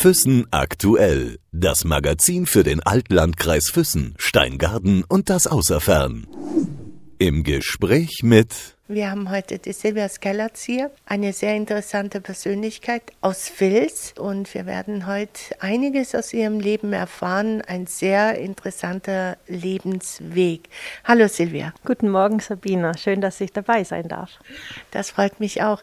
Füssen aktuell. Das Magazin für den Altlandkreis Füssen, Steingarten und das Außerfern. Im Gespräch mit wir haben heute die Silvia Skellertz hier, eine sehr interessante Persönlichkeit aus Vils und wir werden heute einiges aus ihrem Leben erfahren. Ein sehr interessanter Lebensweg. Hallo Silvia. Guten Morgen Sabina, schön, dass ich dabei sein darf. Das freut mich auch.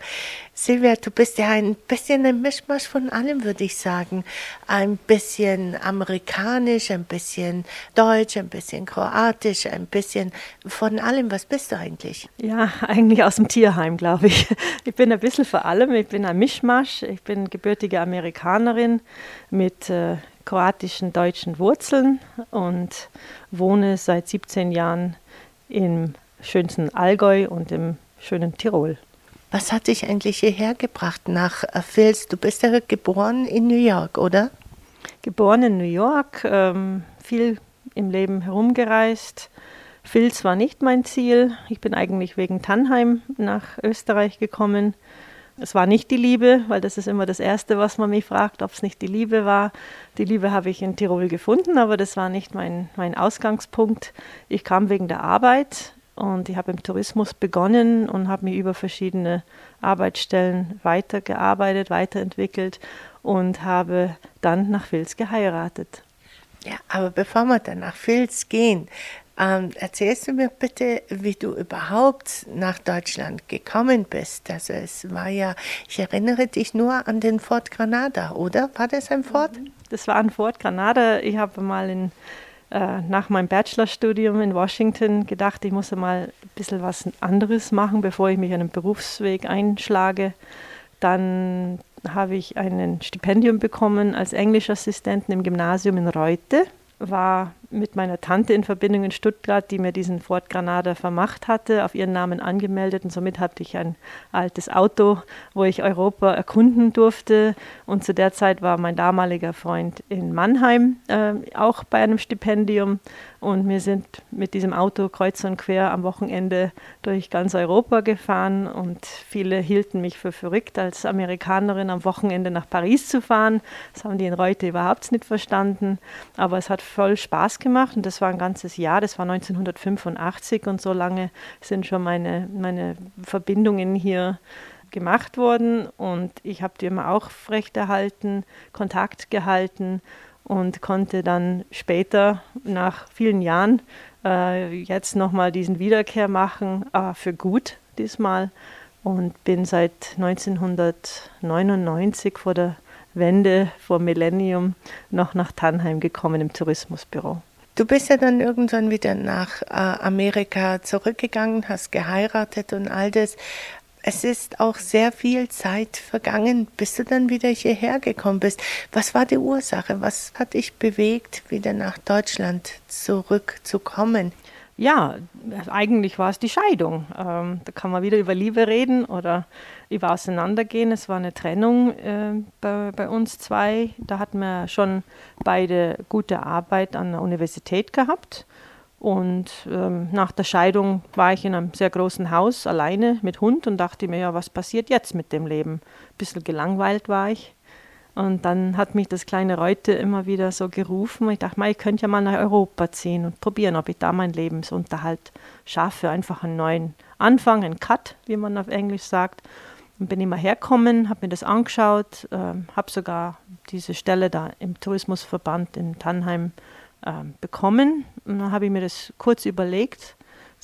Silvia, du bist ja ein bisschen ein Mischmasch von allem, würde ich sagen. Ein bisschen amerikanisch, ein bisschen deutsch, ein bisschen kroatisch, ein bisschen von allem. Was bist du eigentlich? Ja, eigentlich aus dem Tierheim, glaube ich. Ich bin ein bisschen vor allem, ich bin ein Mischmasch. Ich bin gebürtige Amerikanerin mit äh, kroatischen, deutschen Wurzeln und wohne seit 17 Jahren im schönsten Allgäu und im schönen Tirol. Was hat dich eigentlich hierher gebracht nach Fils? Du bist ja geboren in New York, oder? Geboren in New York, ähm, viel im Leben herumgereist, Filz war nicht mein Ziel. Ich bin eigentlich wegen Tannheim nach Österreich gekommen. Es war nicht die Liebe, weil das ist immer das Erste, was man mich fragt, ob es nicht die Liebe war. Die Liebe habe ich in Tirol gefunden, aber das war nicht mein, mein Ausgangspunkt. Ich kam wegen der Arbeit und ich habe im Tourismus begonnen und habe mich über verschiedene Arbeitsstellen weitergearbeitet, weiterentwickelt und habe dann nach Vils geheiratet. Ja, aber bevor wir dann nach Vils gehen, ähm, erzählst du mir bitte, wie du überhaupt nach Deutschland gekommen bist? Also es war ja, ich erinnere dich nur an den Fort Granada, oder? War das ein Fort? Das war ein Fort Granada. Ich habe mal in, äh, nach meinem Bachelorstudium in Washington gedacht, ich muss mal ein bisschen was anderes machen, bevor ich mich einen Berufsweg einschlage. Dann habe ich ein Stipendium bekommen als Englischassistenten im Gymnasium in Reute war mit meiner Tante in Verbindung in Stuttgart, die mir diesen Ford Granada vermacht hatte, auf ihren Namen angemeldet und somit hatte ich ein altes Auto, wo ich Europa erkunden durfte. Und zu der Zeit war mein damaliger Freund in Mannheim äh, auch bei einem Stipendium und wir sind mit diesem Auto kreuz und quer am Wochenende durch ganz Europa gefahren und viele hielten mich für verrückt, als Amerikanerin am Wochenende nach Paris zu fahren. Das haben die in Reute überhaupt nicht verstanden, aber es hat voll Spaß gemacht und das war ein ganzes Jahr, das war 1985 und so lange sind schon meine, meine Verbindungen hier gemacht worden und ich habe die immer auch erhalten, Kontakt gehalten und konnte dann später, nach vielen Jahren, äh, jetzt nochmal diesen Wiederkehr machen, aber für gut diesmal. Und bin seit 1999 vor der Wende, vor Millennium, noch nach Tannheim gekommen im Tourismusbüro. Du bist ja dann irgendwann wieder nach äh, Amerika zurückgegangen, hast geheiratet und all das es ist auch sehr viel Zeit vergangen, bis du dann wieder hierher gekommen bist. Was war die Ursache? Was hat dich bewegt, wieder nach Deutschland zurückzukommen? Ja, eigentlich war es die Scheidung. Ähm, da kann man wieder über Liebe reden oder über Auseinandergehen. Es war eine Trennung äh, bei, bei, uns zwei. Da hatten wir schon beide gute Arbeit an der Universität gehabt. Und ähm, nach der Scheidung war ich in einem sehr großen Haus alleine mit Hund und dachte mir, ja, was passiert jetzt mit dem Leben? Ein bisschen gelangweilt war ich. Und dann hat mich das kleine Reute immer wieder so gerufen. Ich dachte, ich könnte ja mal nach Europa ziehen und probieren, ob ich da meinen Lebensunterhalt schaffe. Einfach einen neuen Anfang, einen Cut, wie man auf Englisch sagt. Und bin immer hergekommen, habe mir das angeschaut, äh, habe sogar diese Stelle da im Tourismusverband in Tannheim ähm, bekommen. Und dann habe ich mir das kurz überlegt,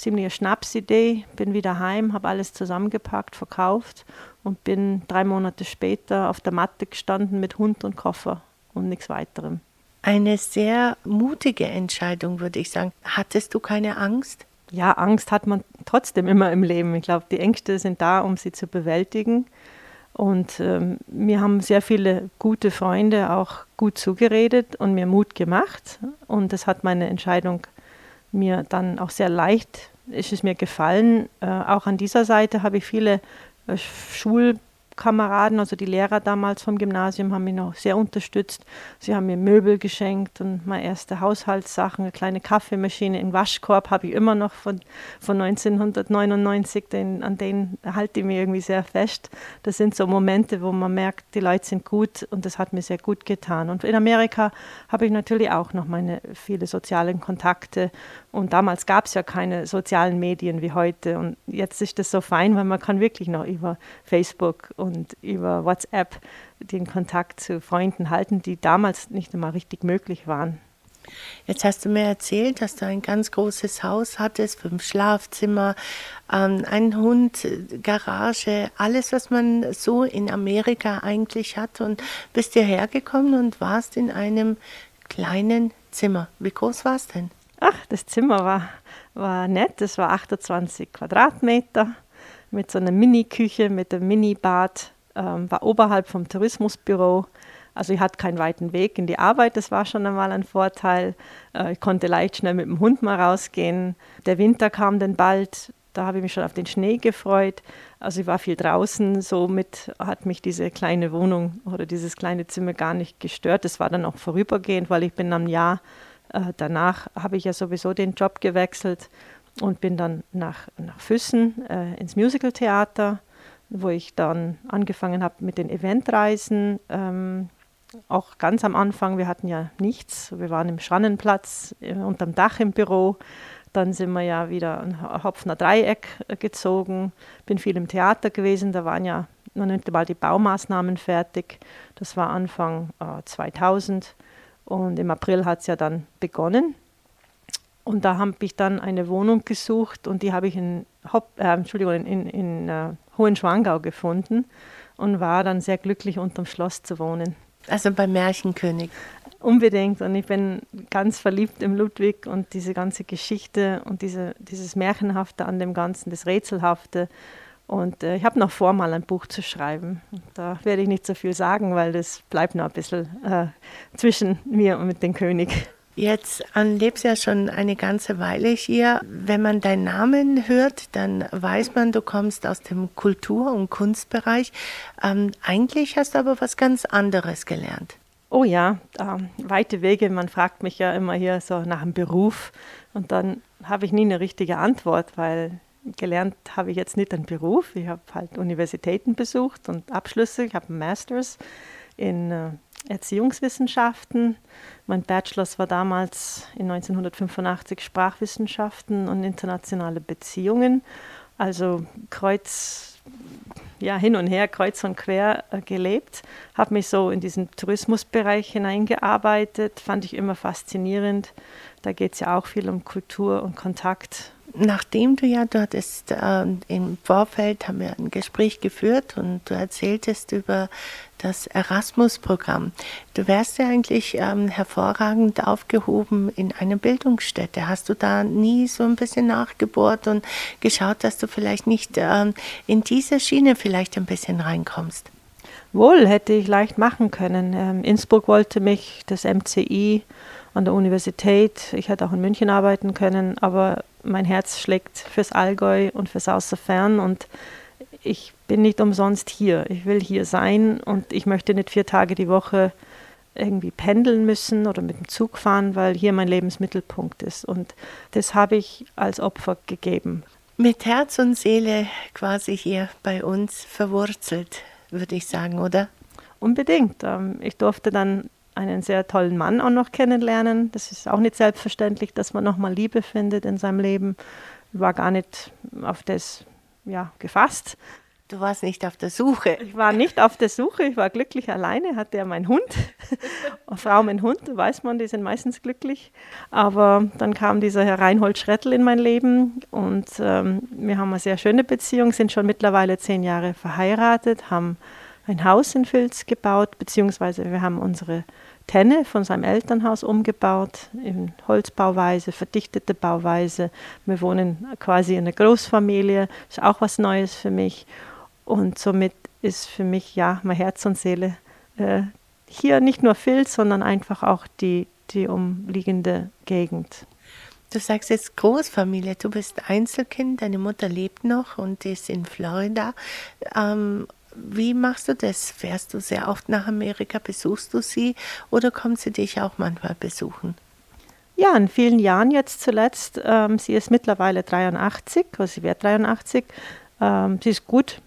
ziemlich eine Schnapsidee, bin wieder heim, habe alles zusammengepackt, verkauft und bin drei Monate später auf der Matte gestanden mit Hund und Koffer und nichts weiterem. Eine sehr mutige Entscheidung, würde ich sagen. Hattest du keine Angst? Ja, Angst hat man trotzdem immer im Leben. Ich glaube, die Ängste sind da, um sie zu bewältigen. Und ähm, mir haben sehr viele gute Freunde auch gut zugeredet und mir Mut gemacht. Und das hat meine Entscheidung mir dann auch sehr leicht, ist es mir gefallen. Äh, auch an dieser Seite habe ich viele äh, Schul Kameraden, also die Lehrer damals vom Gymnasium, haben mich noch sehr unterstützt. Sie haben mir Möbel geschenkt und meine erste Haushaltssachen, eine kleine Kaffeemaschine, einen Waschkorb habe ich immer noch von, von 1999, den, an den halte ich mir irgendwie sehr fest. Das sind so Momente, wo man merkt, die Leute sind gut und das hat mir sehr gut getan. Und in Amerika habe ich natürlich auch noch meine viele sozialen Kontakte und damals gab es ja keine sozialen Medien wie heute und jetzt ist das so fein, weil man kann wirklich noch über Facebook und über WhatsApp den Kontakt zu Freunden halten, die damals nicht einmal richtig möglich waren. Jetzt hast du mir erzählt, dass du ein ganz großes Haus hattest, fünf Schlafzimmer, ähm, einen Hund, Garage, alles, was man so in Amerika eigentlich hat. Und bist hierher gekommen und warst in einem kleinen Zimmer. Wie groß war es denn? Ach, das Zimmer war, war nett. Es war 28 Quadratmeter mit so einer Mini-Küche, mit einem Mini-Bad, ähm, war oberhalb vom Tourismusbüro. Also ich hatte keinen weiten Weg in die Arbeit, das war schon einmal ein Vorteil. Äh, ich konnte leicht schnell mit dem Hund mal rausgehen. Der Winter kam dann bald, da habe ich mich schon auf den Schnee gefreut. Also ich war viel draußen, somit hat mich diese kleine Wohnung oder dieses kleine Zimmer gar nicht gestört. Das war dann auch vorübergehend, weil ich bin am Jahr äh, danach habe ich ja sowieso den Job gewechselt und bin dann nach, nach Füssen äh, ins Musicaltheater, wo ich dann angefangen habe mit den Eventreisen. Ähm, auch ganz am Anfang, wir hatten ja nichts. Wir waren im Schrannenplatz äh, unterm Dach im Büro. Dann sind wir ja wieder ein Hopfner Dreieck äh, gezogen. Bin viel im Theater gewesen. Da waren ja noch nicht mal die Baumaßnahmen fertig. Das war Anfang äh, 2000. Und im April hat es ja dann begonnen. Und da habe ich dann eine Wohnung gesucht und die habe ich in, Hop, äh, Entschuldigung, in, in, uh, Hohenschwangau gefunden und war dann sehr glücklich, unterm Schloss zu wohnen. Also beim Märchenkönig. Unbedingt. Und ich bin ganz verliebt im Ludwig und diese ganze Geschichte und diese, dieses Märchenhafte an dem Ganzen, das Rätselhafte. Und äh, ich habe noch vor, mal ein Buch zu schreiben. Da werde ich nicht so viel sagen, weil das bleibt noch ein bisschen äh, zwischen mir und mit dem König. Jetzt lebst ja schon eine ganze Weile hier. Wenn man deinen Namen hört, dann weiß man, du kommst aus dem Kultur- und Kunstbereich. Ähm, eigentlich hast du aber was ganz anderes gelernt. Oh ja, ähm, weite Wege. Man fragt mich ja immer hier so nach einem Beruf und dann habe ich nie eine richtige Antwort, weil gelernt habe ich jetzt nicht einen Beruf. Ich habe halt Universitäten besucht und Abschlüsse. Ich habe einen Masters in äh, Erziehungswissenschaften. Mein Bachelor war damals in 1985 Sprachwissenschaften und internationale Beziehungen. Also kreuz, ja, hin und her, kreuz und quer äh, gelebt. Habe mich so in diesen Tourismusbereich hineingearbeitet, fand ich immer faszinierend. Da geht es ja auch viel um Kultur und Kontakt nachdem du ja dort ist, äh, im Vorfeld haben wir ein Gespräch geführt und du erzähltest über das Erasmus-Programm. Du wärst ja eigentlich ähm, hervorragend aufgehoben in einer Bildungsstätte. Hast du da nie so ein bisschen nachgebohrt und geschaut, dass du vielleicht nicht ähm, in diese Schiene vielleicht ein bisschen reinkommst? Wohl, hätte ich leicht machen können. Ähm, Innsbruck wollte mich, das MCI an der Universität. Ich hätte auch in München arbeiten können, aber mein Herz schlägt fürs Allgäu und fürs Außerfern und ich bin nicht umsonst hier. Ich will hier sein und ich möchte nicht vier Tage die Woche irgendwie pendeln müssen oder mit dem Zug fahren, weil hier mein Lebensmittelpunkt ist. Und das habe ich als Opfer gegeben. Mit Herz und Seele quasi hier bei uns verwurzelt, würde ich sagen, oder? Unbedingt. Ähm, ich durfte dann einen sehr tollen Mann auch noch kennenlernen. Das ist auch nicht selbstverständlich, dass man nochmal Liebe findet in seinem Leben. Ich war gar nicht auf das ja, gefasst. Du warst nicht auf der Suche. Ich war nicht auf der Suche, ich war glücklich alleine, hatte ja meinen Hund. Frau mit Hund, weiß man, die sind meistens glücklich. Aber dann kam dieser Herr Reinhold Schrettel in mein Leben und ähm, wir haben eine sehr schöne Beziehung, sind schon mittlerweile zehn Jahre verheiratet, haben ein Haus in Filz gebaut, beziehungsweise wir haben unsere Tenne von seinem Elternhaus umgebaut, in Holzbauweise, verdichtete Bauweise. Wir wohnen quasi in einer Großfamilie, ist auch was Neues für mich. Und somit ist für mich ja mein Herz und Seele äh, hier nicht nur Filz, sondern einfach auch die, die umliegende Gegend. Du sagst jetzt Großfamilie, du bist Einzelkind, deine Mutter lebt noch und ist in Florida. Ähm, Wie machst du das? Fährst du sehr oft nach Amerika? Besuchst du sie oder kommt sie dich auch manchmal besuchen? Ja, in vielen Jahren jetzt zuletzt. Ähm, sie ist mittlerweile 83, also sie wird 83. Ähm, sie ist gut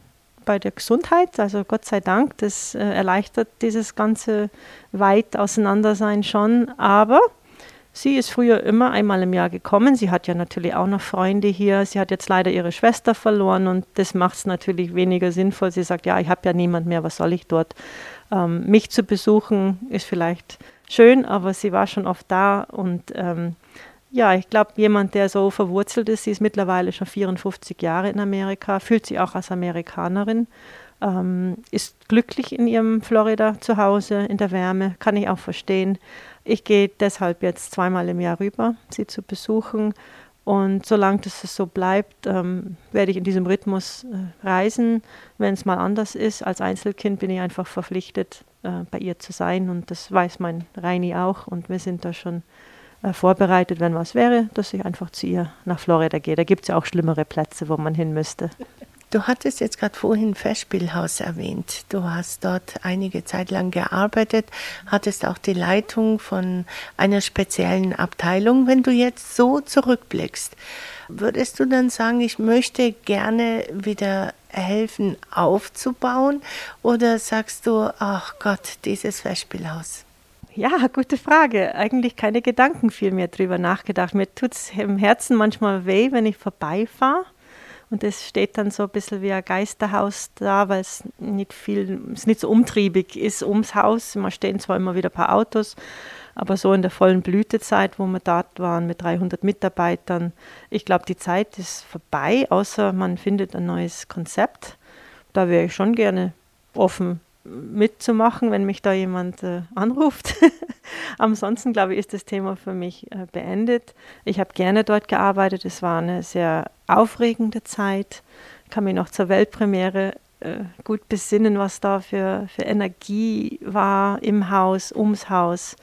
bei der Gesundheit, also Gott sei Dank, das äh, erleichtert dieses ganze weit Auseinandersein schon. Aber sie ist früher immer einmal im Jahr gekommen. Sie hat ja natürlich auch noch Freunde hier. Sie hat jetzt leider ihre Schwester verloren und das macht es natürlich weniger sinnvoll. Sie sagt, ja, ich habe ja niemand mehr, was soll ich dort? Ähm, mich zu besuchen ist vielleicht schön, aber sie war schon oft da und ähm, ja, ich glaube, jemand, der so verwurzelt ist, sie ist mittlerweile schon 54 Jahre in Amerika, fühlt sich auch als Amerikanerin, ähm, ist glücklich in ihrem Florida zu Hause, in der Wärme, kann ich auch verstehen. Ich gehe deshalb jetzt zweimal im Jahr rüber, sie zu besuchen. Und solange das so bleibt, ähm, werde ich in diesem Rhythmus äh, reisen. Wenn es mal anders ist, als Einzelkind bin ich einfach verpflichtet, äh, bei ihr zu sein. Und das weiß mein Reini auch. Und wir sind da schon äh, vorbereitet, wenn was wäre, dass ich einfach zu ihr nach Florida gehe. Da gibt es ja auch schlimmere Plätze, wo man hin müsste. Du hattest jetzt gerade vorhin Festspielhaus erwähnt. Du hast dort einige Zeit lang gearbeitet, hattest auch die Leitung von einer speziellen Abteilung. Wenn du jetzt so zurückblickst, würdest du dann sagen, ich möchte gerne wieder helfen aufzubauen? Oder sagst du, ach Gott, dieses Festspielhaus? Ja, gute Frage. Eigentlich keine Gedanken viel mehr drüber nachgedacht. Mir tut es im Herzen manchmal weh, wenn ich vorbeifahre. Und es steht dann so ein bisschen wie ein Geisterhaus da, weil es nicht viel, es nicht so umtriebig ist ums Haus. Man stehen zwar immer wieder ein paar Autos, aber so in der vollen Blütezeit, wo wir dort waren mit 300 Mitarbeitern, ich glaube, die Zeit ist vorbei, außer man findet ein neues Konzept. Da wäre ich schon gerne offen mitzumachen, wenn mich da jemand äh, anruft. Ansonsten, glaube ich, ist das Thema für mich äh, beendet. Ich habe gerne dort gearbeitet. Es war eine sehr aufregende Zeit. Ich kann mich noch zur Weltpremiere äh, gut besinnen, was da für, für Energie war im Haus, ums Haus.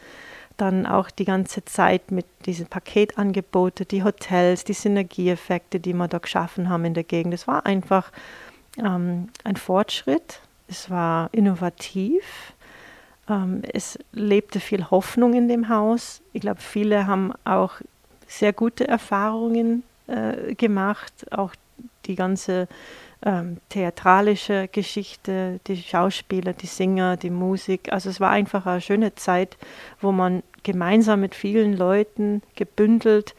Dann auch die ganze Zeit mit diesen Paketangeboten, die Hotels, die Synergieeffekte, die wir da geschaffen haben in der Gegend. Es war einfach ähm, ein Fortschritt es war innovativ. Ähm, es lebte viel Hoffnung in dem Haus. Ich glaube, viele haben auch sehr gute Erfahrungen äh, gemacht. Auch die ganze ähm, theatralische Geschichte, die Schauspieler, die Singer, die Musik. Also es war einfach eine schöne Zeit, wo man gemeinsam mit vielen Leuten gebündelt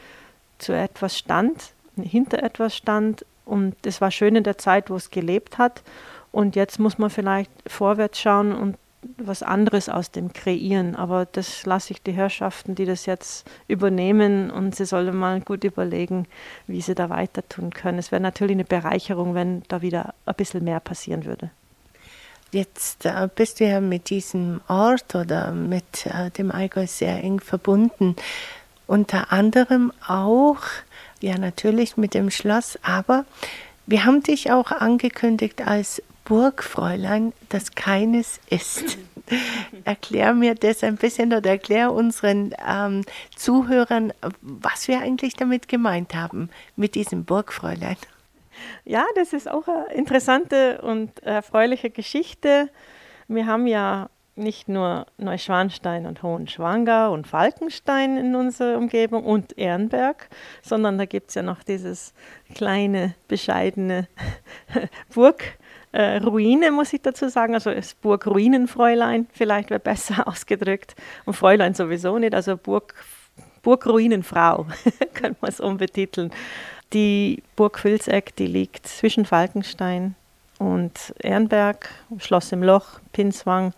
zu etwas stand, hinter etwas stand. Und es war schön in der Zeit, wo es gelebt hat. Und jetzt muss man vielleicht vorwärts schauen und was anderes aus dem kreieren. Aber das lasse ich die Herrschaften, die das jetzt übernehmen und sie sollen mal gut überlegen, wie sie da weiter tun können. Es wäre natürlich eine Bereicherung, wenn da wieder ein bisschen mehr passieren würde. Jetzt äh, bist du ja mit diesem Ort oder mit äh, dem Allgäu sehr eng verbunden. Unter anderem auch, ja natürlich mit dem Schloss, aber wir haben dich auch angekündigt als Burgfräulein, das keines ist. erklär mir das ein bisschen oder erklär unseren ähm, Zuhörern, was wir eigentlich damit gemeint haben, mit diesem Burgfräulein. Ja, das ist auch eine interessante und erfreuliche Geschichte. Wir haben ja nicht nur Neuschwanstein und Hohenschwangau und Falkenstein in unserer Umgebung und Ehrenberg, sondern da gibt es ja noch dieses kleine, bescheidene Burg äh, Ruine, muss ich dazu sagen. Also das Burg Ruinenfräulein, vielleicht wäre besser ausgedrückt. Und Fräulein sowieso nicht, also Burg, Burgruinenfrau, können wir es umbetiteln. Die Burg Vilseck, die liegt zwischen Falkenstein und Ehrenberg, Schloss im Loch, Pinswang,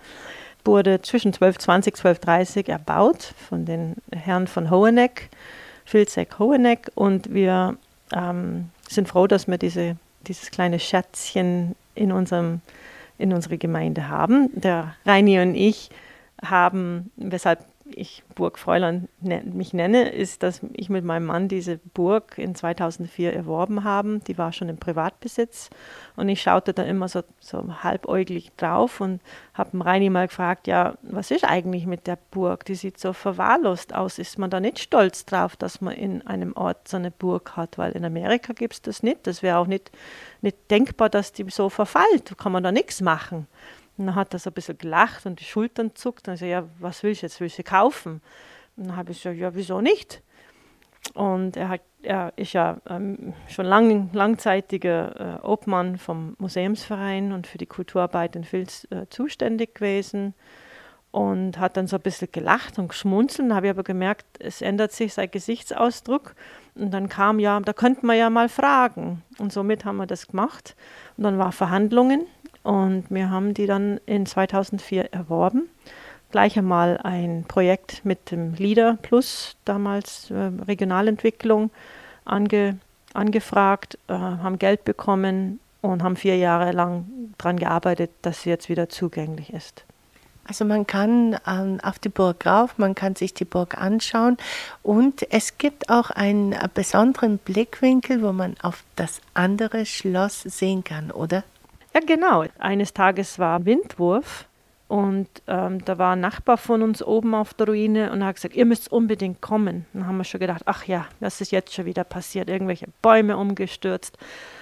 wurde zwischen 1220 1230 erbaut von den Herren von Hoheneck, Vilseck Hoheneck. Und wir ähm, sind froh, dass wir diese, dieses kleine Schätzchen in, unserem, in unserer Gemeinde haben. Der Reini und ich haben, weshalb ich Burgfräulein ne, mich nenne, ist, dass ich mit meinem Mann diese Burg in 2004 erworben haben. Die war schon im Privatbesitz und ich schaute da immer so, so halbäuglich drauf und habe Reini mal gefragt, ja, was ist eigentlich mit der Burg? Die sieht so verwahrlost aus. Ist man da nicht stolz drauf, dass man in einem Ort so eine Burg hat? Weil in Amerika gibt es das nicht. Das wäre auch nicht, nicht denkbar, dass die so verfällt. Da kann man da nichts machen. Und dann hat er so ein bisschen gelacht und die Schultern zuckt. Und ich so, ja, was willst du jetzt? Willst du kaufen? Und dann habe ich gesagt, ja, wieso nicht? Und er, hat, er ist ja ähm, schon lang, langzeitiger äh, Obmann vom Museumsverein und für die Kulturarbeit in Vils äh, zuständig gewesen und hat dann so ein bisschen gelacht und geschmunzelt. Habe ich aber gemerkt, es ändert sich sein Gesichtsausdruck. Und dann kam ja, da könnte man ja mal fragen. Und somit haben wir das gemacht. Und dann war Verhandlungen und wir haben die dann in 2004 erworben. Gleich einmal ein Projekt mit dem LIDA Plus, damals äh, Regionalentwicklung, ange, angefragt, äh, haben Geld bekommen und haben vier Jahre lang daran gearbeitet, dass sie jetzt wieder zugänglich ist. Also man kann ähm, auf die Burg rauf, man kann sich die Burg anschauen und es gibt auch einen besonderen Blickwinkel, wo man auf das andere Schloss sehen kann, oder? Ja, genau. Eines Tages war Windwurf und ähm, da war ein Nachbar von uns oben auf der Ruine und hat gesagt, ihr müsst unbedingt kommen. Dann haben wir schon gedacht, ach ja, das ist jetzt schon wieder passiert, irgendwelche Bäume umgestürzt.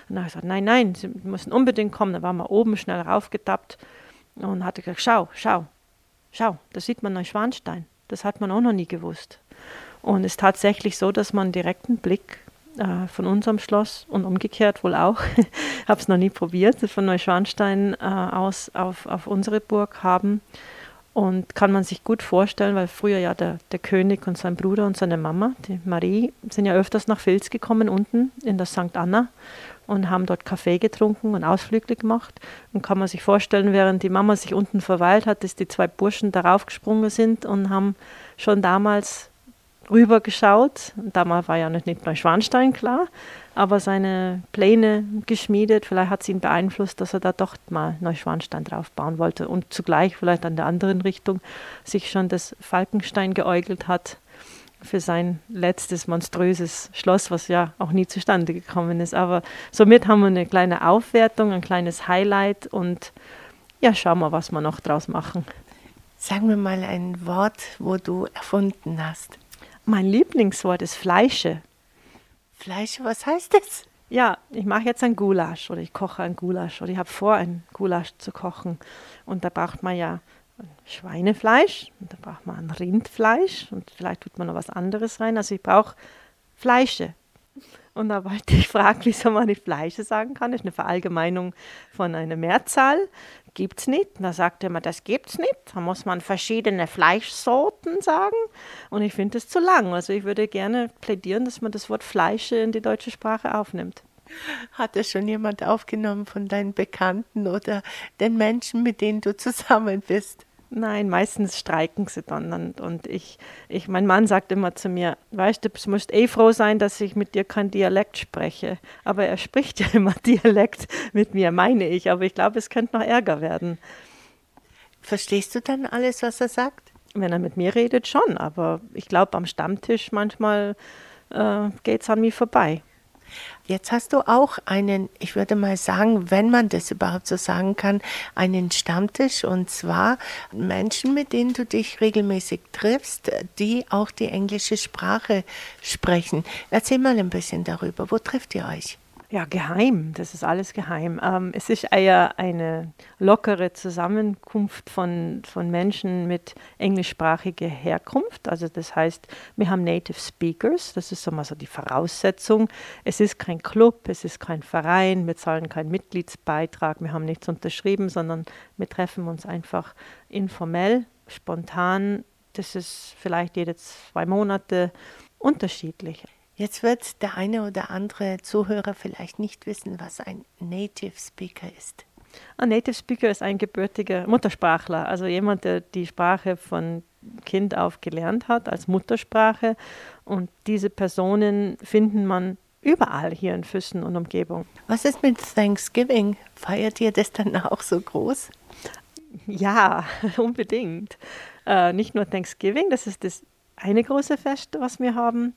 Und dann habe ich gesagt, nein, nein, sie müssen unbedingt kommen. Dann waren wir oben schnell raufgetappt und hatte gesagt, schau, schau, schau, da sieht man Neuschwanstein. Das hat man auch noch nie gewusst. Und es ist tatsächlich so, dass man einen direkten Blick äh, von unserem Schloss und umgekehrt wohl auch, habe es noch nie probiert, von Neuschwanstein äh, aus auf, auf unsere Burg haben. Und kann man sich gut vorstellen, weil früher ja der, der König und sein Bruder und seine Mama, die Marie, sind ja öfters nach Vils gekommen, unten in der St. Anna und haben dort Kaffee getrunken und Ausflüge gemacht. Und kann man sich vorstellen, während die Mama sich unten verweilt hat, dass die zwei Burschen darauf gesprungen sind und haben schon damals rübergeschaut. Damals war ja noch nicht Neuschwanstein klar, aber seine Pläne geschmiedet. Vielleicht hat es ihn beeinflusst, dass er da doch mal Neuschwanstein drauf bauen wollte und zugleich vielleicht an der anderen Richtung sich schon das Falkenstein geäugelt hat für sein letztes monströses Schloss, was ja auch nie zustande gekommen ist. Aber somit haben wir eine kleine Aufwertung, ein kleines Highlight und ja, schauen wir, was wir noch draus machen. Sagen wir mal ein Wort, wo du erfunden hast. Mein Lieblingswort ist Fleische. Fleische, was heißt das? Ja, ich mache jetzt ein Gulasch oder ich koche ein Gulasch oder ich habe vor, ein Gulasch zu kochen. Und da braucht man ja Schweinefleisch und da braucht man ein Rindfleisch und vielleicht tut man noch was anderes rein. Also ich brauche Fleische. Und da wollte ich fragen, wieso man nicht Fleische sagen kann. Das ist eine Verallgemeinung von einer Mehrzahl gibt es nicht. Und da sagte man, das gibt es nicht. Da muss man verschiedene Fleischsorten sagen. Und ich finde es zu lang. Also ich würde gerne plädieren, dass man das Wort Fleische in die deutsche Sprache aufnimmt. Hat es schon jemand aufgenommen von deinen Bekannten oder den Menschen, mit denen du zusammen bist? Nein, meistens streiken sie dann. Und, und ich, ich, mein Mann sagt immer zu mir, weißt du, du musst eh froh sein, dass ich mit dir kein Dialekt spreche. Aber er spricht ja immer Dialekt mit mir, meine ich. Aber ich glaube, es könnte noch Ärger werden. Verstehst du dann alles, was er sagt? Wenn er mit mir redet, schon. Aber ich glaube, am Stammtisch manchmal äh, geht es an mir vorbei. Jetzt hast du auch einen, ich würde mal sagen, wenn man das überhaupt so sagen kann, einen Stammtisch und zwar Menschen, mit denen du dich regelmäßig triffst, die auch die englische Sprache sprechen. Erzähl mal ein bisschen darüber. Wo trifft ihr euch? Ja, geheim. Das ist alles geheim. Ähm, es ist eher eine lockere Zusammenkunft von, von Menschen mit englischsprachiger Herkunft. Also das heißt, wir haben Native Speakers. Das ist so mal so die Voraussetzung. Es ist kein Club, es ist kein Verein. Wir zahlen keinen Mitgliedsbeitrag. Wir haben nichts unterschrieben, sondern wir treffen uns einfach informell, spontan. Das ist vielleicht jede zwei Monate unterschiedlich. Jetzt wird der eine oder andere Zuhörer vielleicht nicht wissen, was ein Native Speaker ist. Ein Native Speaker ist ein gebürtiger Muttersprachler, also jemand, der die Sprache von Kind auf gelernt hat als Muttersprache. Und diese Personen finden man überall hier in Füssen und Umgebung. Was ist mit Thanksgiving? Feiert ihr das dann auch so groß? Ja, unbedingt. Äh, nicht nur Thanksgiving, das ist das eine große Fest, was wir haben,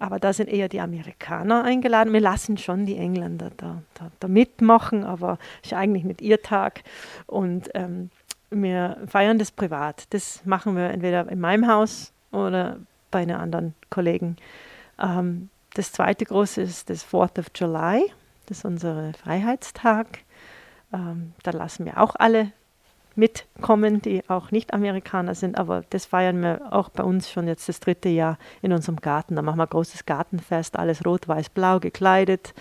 aber da sind eher die Amerikaner eingeladen. Wir lassen schon die Engländer da, da, da mitmachen, aber ist eigentlich nicht ihr Tag. Und ähm, wir feiern das privat. Das machen wir entweder in meinem Haus oder bei einem anderen Kollegen. Ähm, das zweite große ist das 4th of July. Das ist unser Freiheitstag. Ähm, da lassen wir auch alle mitkommen, die auch nicht Amerikaner sind, aber das feiern wir auch bei uns schon jetzt das dritte Jahr in unserem Garten. Da machen wir ein großes Gartenfest, alles rot, weiß, blau gekleidet.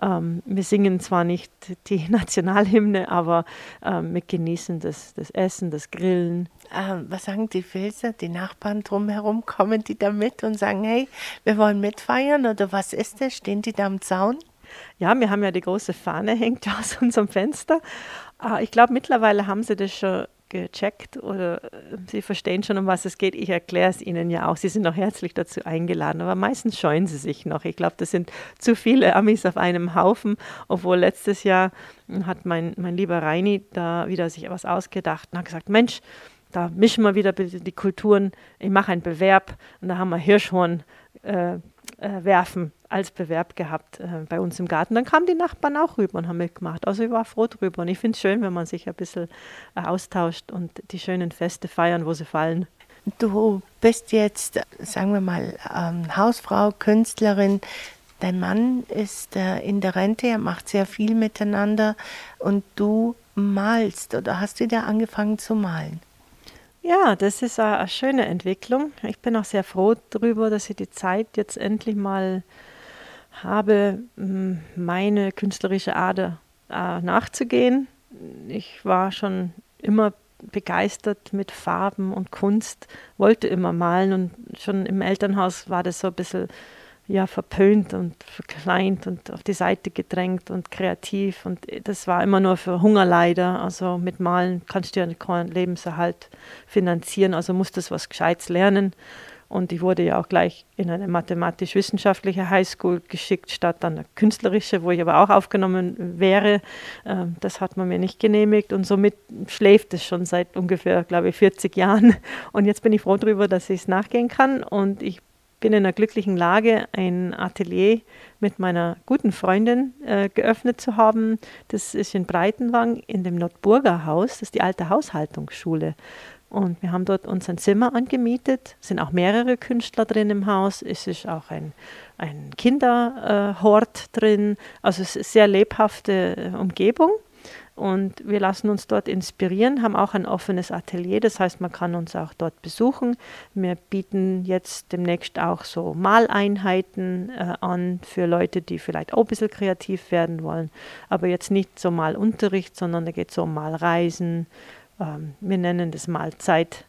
Ähm, wir singen zwar nicht die Nationalhymne, aber ähm, wir genießen das, das Essen, das Grillen. Ähm, was sagen die Filzer, die Nachbarn drumherum, kommen die da mit und sagen, hey, wir wollen mitfeiern oder was ist das? Stehen die da am Zaun? Ja, wir haben ja die große Fahne hängt aus unserem Fenster Ah, ich glaube, mittlerweile haben sie das schon gecheckt oder äh, sie verstehen schon, um was es geht. Ich erkläre es ihnen ja auch. Sie sind auch herzlich dazu eingeladen, aber meistens scheuen sie sich noch. Ich glaube, das sind zu viele Amis auf einem Haufen, obwohl letztes Jahr hat mein, mein lieber Reini da wieder sich was ausgedacht und hat gesagt, Mensch, da mischen wir wieder die Kulturen. Ich mache einen Bewerb und da haben wir Hirschhorn äh, äh, werfen als Bewerb gehabt äh, bei uns im Garten. Dann kamen die Nachbarn auch rüber und haben mitgemacht. Also ich war froh drüber. Und ich finde es schön, wenn man sich ein bisschen äh, austauscht und die schönen Feste feiern, wo sie fallen. Du bist jetzt, sagen wir mal, ähm, Hausfrau, Künstlerin. Dein Mann ist äh, in der Rente, er macht sehr viel miteinander und du malst oder hast wieder angefangen zu malen? Ja, das ist eine, schöne Entwicklung. Ich bin auch sehr froh darüber, dass ich die Zeit jetzt endlich mal habe, meine künstlerische Ader äh, nachzugehen. Ich war schon immer begeistert mit Farben und Kunst, wollte immer malen und schon im Elternhaus war das so ein bisschen ja, verpönt und verkleint und auf die Seite gedrängt und kreativ. Und das war immer nur für Hungerleider. Also mit Malen kannst du ja keinen Lebenserhalt finanzieren, also musstest du was Gescheites lernen. Und ich wurde ja auch gleich in eine mathematisch-wissenschaftliche Highschool geschickt, statt an eine künstlerische, wo ich aber auch aufgenommen wäre. Ähm, das hat man mir nicht genehmigt und somit schläft es schon seit ungefähr, glaube ich, 40 Jahren. Und jetzt bin ich froh darüber, dass ich es nachgehen kann. Und ich bin in der glücklichen Lage, ein Atelier mit meiner guten Freundin äh, geöffnet zu haben. Das ist in Breitenwang in dem Nordburger Haus, das ist die alte Haushaltungsschule. Und wir haben dort uns ein Zimmer angemietet, es sind auch mehrere Künstler drin im Haus, es ist auch ein, ein Kinderhort äh, drin, also es ist eine sehr lebhafte äh, Umgebung. Und wir lassen uns dort inspirieren, haben auch ein offenes Atelier, das heißt, man kann uns auch dort besuchen. Wir bieten jetzt demnächst auch so Maleinheiten äh, an für Leute, die vielleicht auch ein bisschen kreativ werden wollen, aber jetzt nicht so Malunterricht, sondern da geht es um Malreisen. Ähm, wir nennen das Malzeit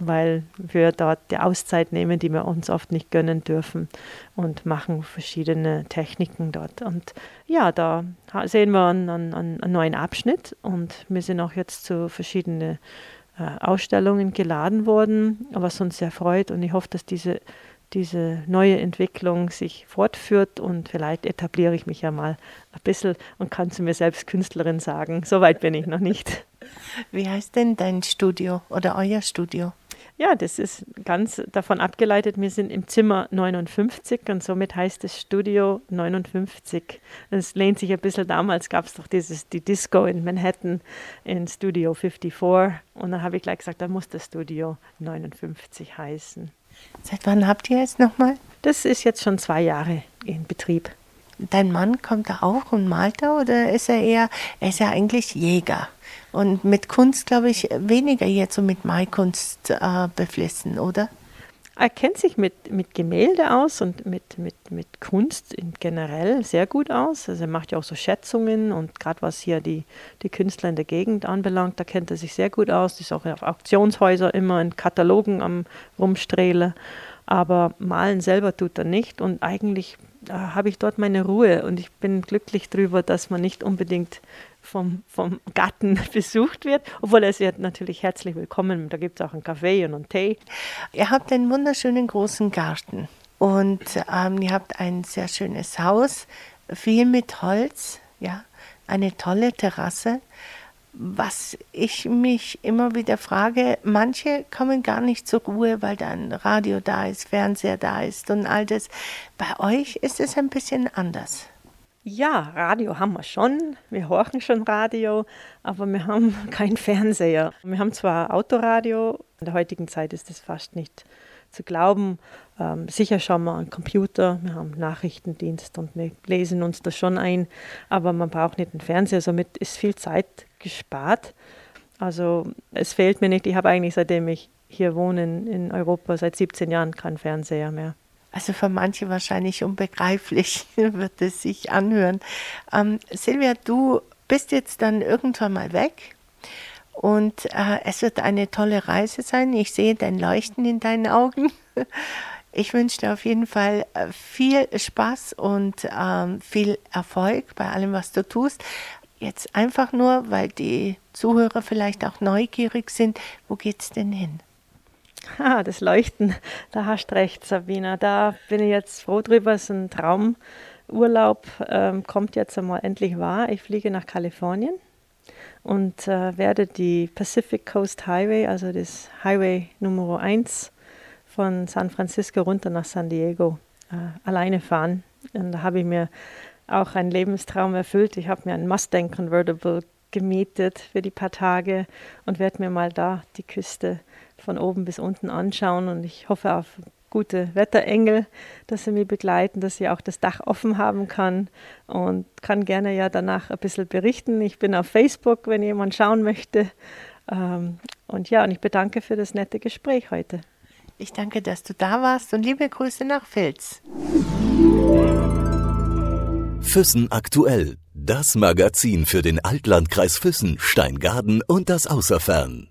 weil wir dort die Auszeit nehmen, die wir uns oft nicht gönnen dürfen und machen verschiedene Techniken dort. Und ja, da sehen wir einen, einen, einen neuen Abschnitt und wir sind auch jetzt zu verschiedenen äh, Ausstellungen geladen worden, was uns sehr freut und ich hoffe, dass diese diese neue Entwicklung sich fortführt und vielleicht etabliere ich mich ja mal ein bisschen und kann zu mir selbst Künstlerin sagen. So weit bin ich noch nicht. Wie heißt denn dein Studio oder euer Studio? Ja, das ist ganz davon abgeleitet. Wir sind im Zimmer 59 und somit heißt es Studio 59. Es lehnt sich ein bisschen, damals gab es doch dieses, die Disco in Manhattan in Studio 54 und dann habe ich gleich gesagt, da muss das Studio 59 heißen. Seit wann habt ihr es nochmal? Das ist jetzt schon zwei Jahre in Betrieb. Dein Mann kommt da auch und malt da oder ist er eher, er ist ja eigentlich Jäger? Und mit Kunst, glaube ich, weniger jetzt so mit Malkunst äh, beflissen, oder? Er kennt sich mit, mit Gemälde aus und mit, mit, mit Kunst generell sehr gut aus. Also er macht ja auch so Schätzungen und gerade was hier die, die Künstler in der Gegend anbelangt, da kennt er sich sehr gut aus. Ist auch auf Auktionshäusern immer in Katalogen am Rumstrehlen. Aber malen selber tut er nicht und eigentlich äh, habe ich dort meine Ruhe und ich bin glücklich darüber, dass man nicht unbedingt vom, vom Gatten besucht wird, obwohl er ja natürlich herzlich willkommen. Da gibt es auch einen Kaffee und einen Tee. Ihr habt einen wunderschönen großen Garten und ähm, ihr habt ein sehr schönes Haus, viel mit Holz, ja, eine tolle Terrasse. was ich mich immer wieder frage, manche kommen gar nicht zur Ruhe, weil dann Radio da ist, Fernseher da ist und all das. Bei euch ist es ein bisschen anders. Ja, Radio haben wir schon. Wir horchen schon Radio, aber wir haben keinen Fernseher. Wir haben zwar Autoradio, in der heutigen Zeit ist das fast nicht zu glauben. Ähm, sicher schauen wir einen Computer, wir haben Nachrichtendienst und wir lesen uns das schon ein, aber man braucht nicht einen Fernseher, somit ist viel Zeit gespart. Also es fehlt mir nicht. Ich habe eigentlich seitdem ich hier wohne in Europa seit 17 Jahren keinen Fernseher mehr. Also für manche wahrscheinlich unbegreiflich wird es sich anhören. Ähm, Silvia, du bist jetzt dann irgendwann mal weg und äh, es wird eine tolle Reise sein. Ich sehe dein Leuchten in deinen Augen. Ich wünsche dir auf jeden Fall äh, viel Spaß und ähm, viel Erfolg bei allem, was du tust. Jetzt einfach nur, weil die Zuhörer vielleicht auch neugierig sind, wo geht's denn hin? Ah, das Leuchten, da hast du recht, Sabina. Da bin ich jetzt froh drüber. Es ist ein Traumurlaub, ähm, kommt jetzt einmal endlich wahr. Ich fliege nach Kalifornien und äh, werde die Pacific Coast Highway, also das Highway Nummer 1 von San Francisco runter nach San Diego, äh, alleine fahren. Und da habe ich mir auch einen Lebenstraum erfüllt. Ich habe mir einen Mustang Convertible gemietet für die paar Tage und werde mir mal da die Küste von oben bis unten anschauen. Und ich hoffe auf gute Wetterengel, dass sie mich begleiten, dass ich auch das Dach offen haben kann und kann gerne ja danach ein bisschen berichten. Ich bin auf Facebook, wenn jemand schauen möchte. Ähm, und ja, und ich bedanke für das nette Gespräch heute. Ich danke, dass du da warst und liebe Grüße nach Filz. Füssen aktuell. Das Magazin für den Altlandkreis Füssen, Steingaden und das Außerfern.